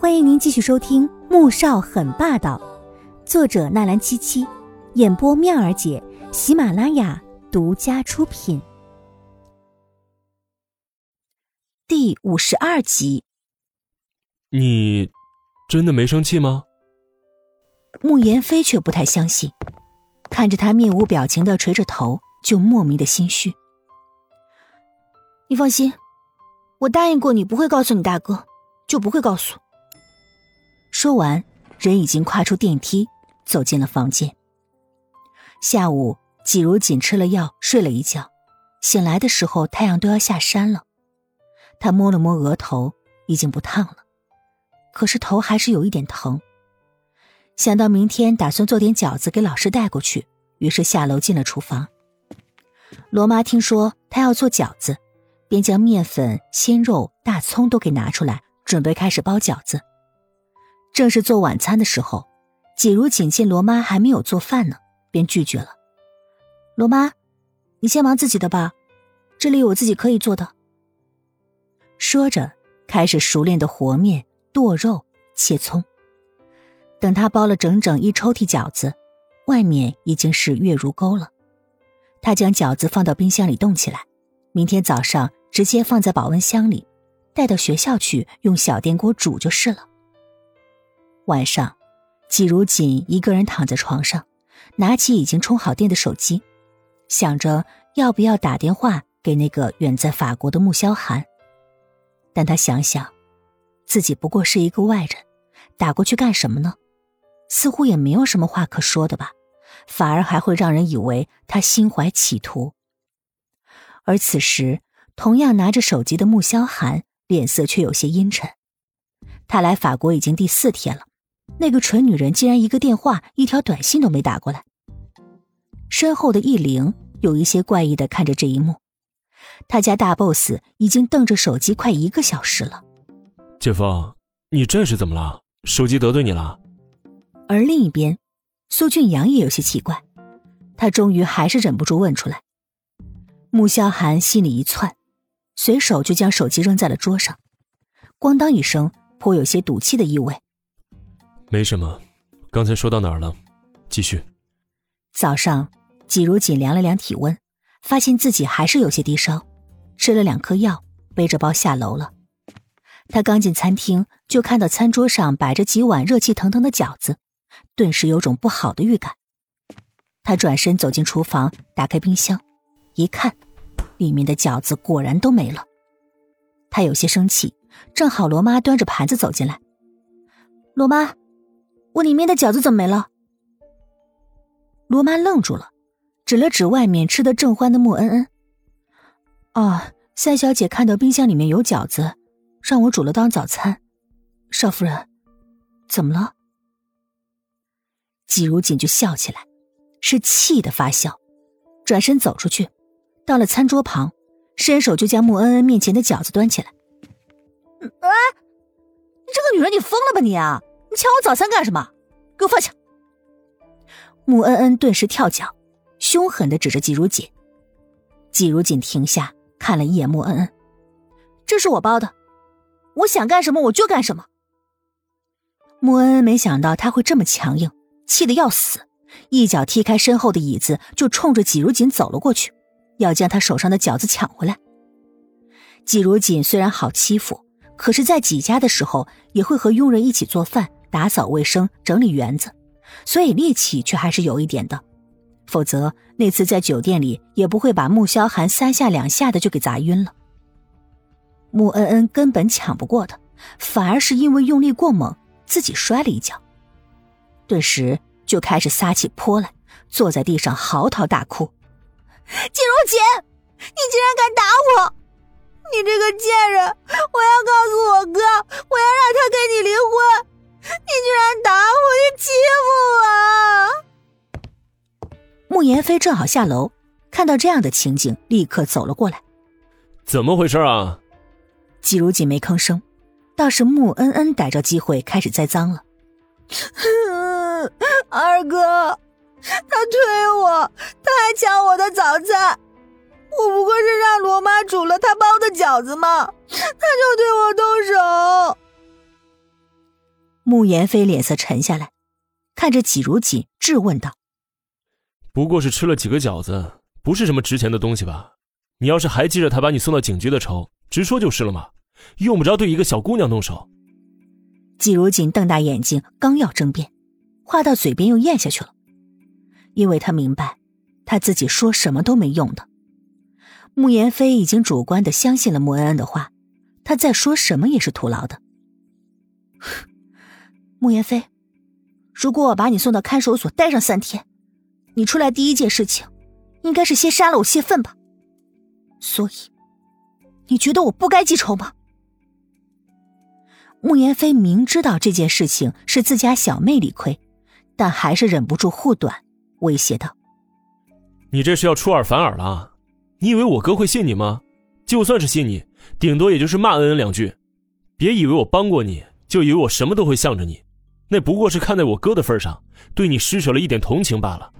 欢迎您继续收听《穆少很霸道》，作者纳兰七七，演播妙儿姐，喜马拉雅独家出品。第五十二集。你真的没生气吗？穆言飞却不太相信，看着他面无表情的垂着头，就莫名的心虚。你放心，我答应过你不会告诉你大哥，就不会告诉。说完，人已经跨出电梯，走进了房间。下午，季如锦吃了药，睡了一觉，醒来的时候太阳都要下山了。他摸了摸额头，已经不烫了，可是头还是有一点疼。想到明天打算做点饺子给老师带过去，于是下楼进了厨房。罗妈听说他要做饺子，便将面粉、鲜肉、大葱都给拿出来，准备开始包饺子。正是做晚餐的时候，季如锦见罗妈还没有做饭呢，便拒绝了。罗妈，你先忙自己的吧，这里有我自己可以做的。说着，开始熟练的和面、剁肉、切葱。等他包了整整一抽屉饺子，外面已经是月如钩了。他将饺子放到冰箱里冻起来，明天早上直接放在保温箱里，带到学校去用小电锅煮就是了。晚上，季如锦一个人躺在床上，拿起已经充好电的手机，想着要不要打电话给那个远在法国的穆萧寒。但他想想，自己不过是一个外人，打过去干什么呢？似乎也没有什么话可说的吧，反而还会让人以为他心怀企图。而此时，同样拿着手机的穆萧寒脸色却有些阴沉。他来法国已经第四天了。那个蠢女人竟然一个电话、一条短信都没打过来。身后的易灵有一些怪异的看着这一幕，他家大 boss 已经瞪着手机快一个小时了。姐夫，你这是怎么了？手机得罪你了？而另一边，苏俊阳也有些奇怪，他终于还是忍不住问出来。穆萧寒心里一窜，随手就将手机扔在了桌上，咣当一声，颇有些赌气的意味。没什么，刚才说到哪儿了？继续。早上，季如锦量了量体温，发现自己还是有些低烧，吃了两颗药，背着包下楼了。他刚进餐厅，就看到餐桌上摆着几碗热气腾腾的饺子，顿时有种不好的预感。他转身走进厨房，打开冰箱，一看，里面的饺子果然都没了。他有些生气，正好罗妈端着盘子走进来，罗妈。我里面的饺子怎么没了？罗妈愣住了，指了指外面吃的正欢的穆恩恩。哦，三小姐看到冰箱里面有饺子，让我煮了当早餐。少夫人，怎么了？季如锦就笑起来，是气的发笑，转身走出去，到了餐桌旁，伸手就将穆恩恩面前的饺子端起来。哎，你这个女人，你疯了吧你啊！抢我早餐干什么？给我放下！穆恩恩顿时跳脚，凶狠的指着季如锦。季如锦停下，看了一眼穆恩恩：“这是我包的，我想干什么我就干什么。”穆恩恩没想到他会这么强硬，气得要死，一脚踢开身后的椅子，就冲着季如锦走了过去，要将他手上的饺子抢回来。季如锦虽然好欺负，可是，在季家的时候，也会和佣人一起做饭。打扫卫生、整理园子，所以力气却还是有一点的。否则那次在酒店里也不会把穆萧寒三下两下的就给砸晕了。穆恩恩根本抢不过他，反而是因为用力过猛，自己摔了一跤，顿时就开始撒起泼来，坐在地上嚎啕大哭：“季如锦，你竟然敢打我！飞正好下楼，看到这样的情景，立刻走了过来。怎么回事啊？季如锦没吭声，倒是穆恩恩逮着机会开始栽赃了。二哥，他推我，他还抢我的早餐。我不过是让罗妈煮了他包的饺子嘛，他就对我动手。穆言飞脸色沉下来，看着季如锦质问道：“不过是吃了几个饺子，不是什么值钱的东西吧？你要是还记着他把你送到警局的仇，直说就是了嘛，用不着对一个小姑娘动手。”季如锦瞪大眼睛，刚要争辩，话到嘴边又咽下去了，因为他明白，他自己说什么都没用的。穆言飞已经主观的相信了穆恩恩的话，他再说什么也是徒劳的。穆言飞，如果我把你送到看守所待上三天，你出来第一件事情，应该是先杀了我泄愤吧？所以，你觉得我不该记仇吗？穆言飞明知道这件事情是自家小妹理亏，但还是忍不住护短，威胁道：“你这是要出尔反尔了。”你以为我哥会信你吗？就算是信你，顶多也就是骂恩恩两句。别以为我帮过你，就以为我什么都会向着你。那不过是看在我哥的份上，对你施舍了一点同情罢了。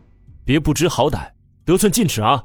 别不知好歹，得寸进尺啊！